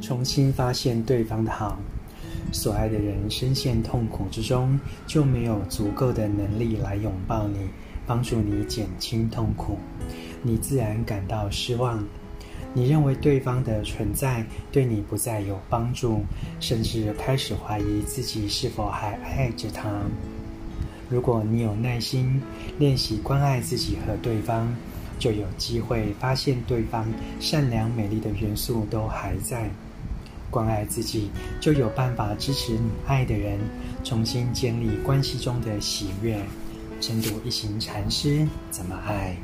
重新发现对方的好。所爱的人深陷痛苦之中，就没有足够的能力来拥抱你，帮助你减轻痛苦。你自然感到失望。你认为对方的存在对你不再有帮助，甚至开始怀疑自己是否还爱着他。如果你有耐心练习关爱自己和对方，就有机会发现对方善良美丽的元素都还在。关爱自己，就有办法支持你爱的人重新建立关系中的喜悦。晨读一行禅师怎么爱？